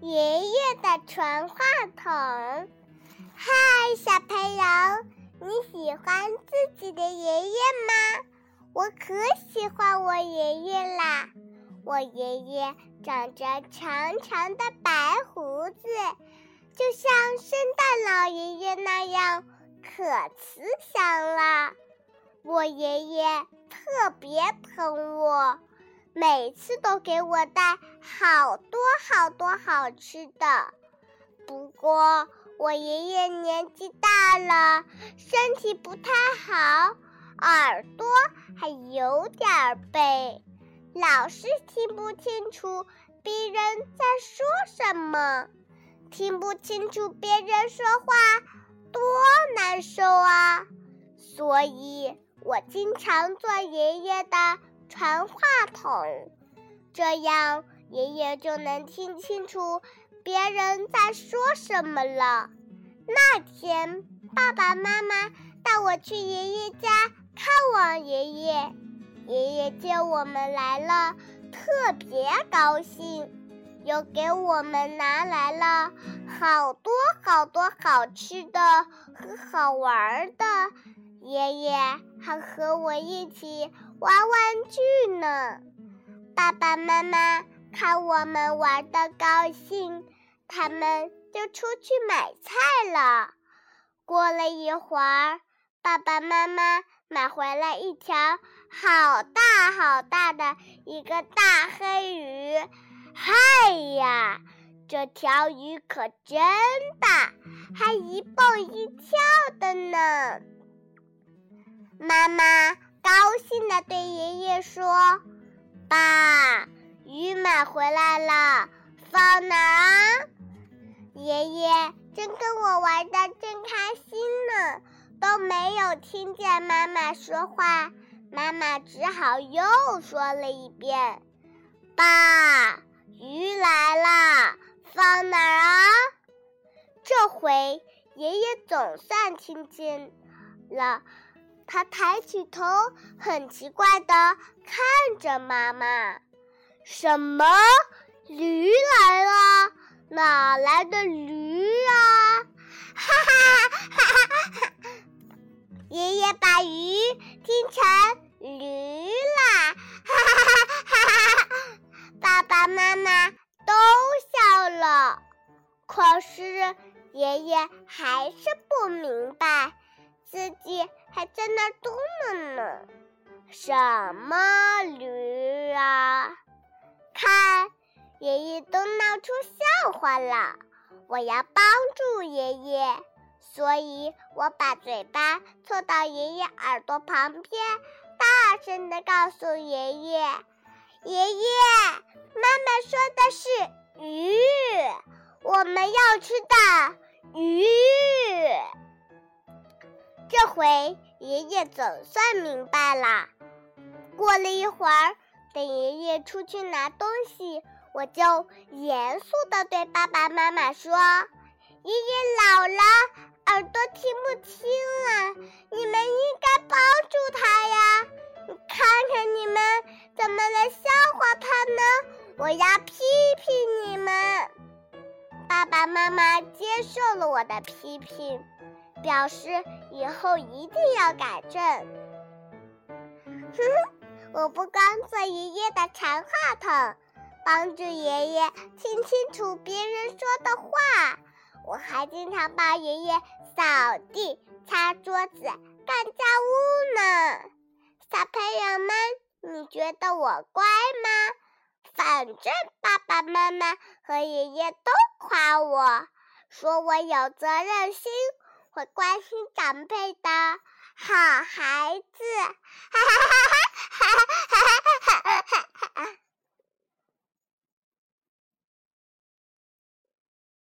爷爷的传话筒。嗨，小朋友，你喜欢自己的爷爷吗？我可喜欢我爷爷啦！我爷爷长着长长的白胡子，就像圣诞老爷爷那样，可慈祥了。我爷爷特别疼我，每次都给我带好多好多好吃的。不过我爷爷年纪大了，身体不太好，耳朵还有点背，老是听不清楚别人在说什么。听不清楚别人说话，多难受啊！所以。我经常做爷爷的传话筒，这样爷爷就能听清楚别人在说什么了。那天，爸爸妈妈带我去爷爷家看望爷爷，爷爷见我们来了，特别高兴，又给我们拿来了好多好多好吃的和好玩的。爷爷还和我一起玩玩具呢。爸爸妈妈看我们玩的高兴，他们就出去买菜了。过了一会儿，爸爸妈妈买回来一条好大好大的一个大黑鱼。嗨呀，这条鱼可真大，还一蹦一跳的呢。妈妈高兴地对爷爷说：“爸，鱼买回来了，放哪儿？”爷爷正跟我玩的正开心呢，都没有听见妈妈说话。妈妈只好又说了一遍：“爸，鱼来了，放哪儿啊？”这回爷爷总算听见了。他抬起头，很奇怪的看着妈妈：“什么？驴来了？哪来的驴啊？”把鱼听成驴啦！哈哈哈哈哈！爸爸妈妈都笑了，可是爷爷还是不明白。自己还在那嘟囔呢，什么驴啊？看，爷爷都闹出笑话了。我要帮助爷爷，所以我把嘴巴凑到爷爷耳朵旁边，大声的告诉爷爷：“爷爷，妈妈说的是鱼，我们要吃的鱼。”这回爷爷总算明白了。过了一会儿，等爷爷出去拿东西，我就严肃地对爸爸妈妈说：“爷爷老了，耳朵听不清了，你们应该帮助他呀！看看你们怎么能笑话他呢？我要批评你们。”爸爸妈妈接受了我的批评。表示以后一定要改正。哼哼，我不光做爷爷的传话筒，帮助爷爷听清楚别人说的话，我还经常帮爷爷扫地擦桌子干家务呢？小朋友们你觉得我乖吗？反正爸爸妈妈和爷爷都夸我说我有责任心会关心长辈的好孩子。哈哈哈哈哈哈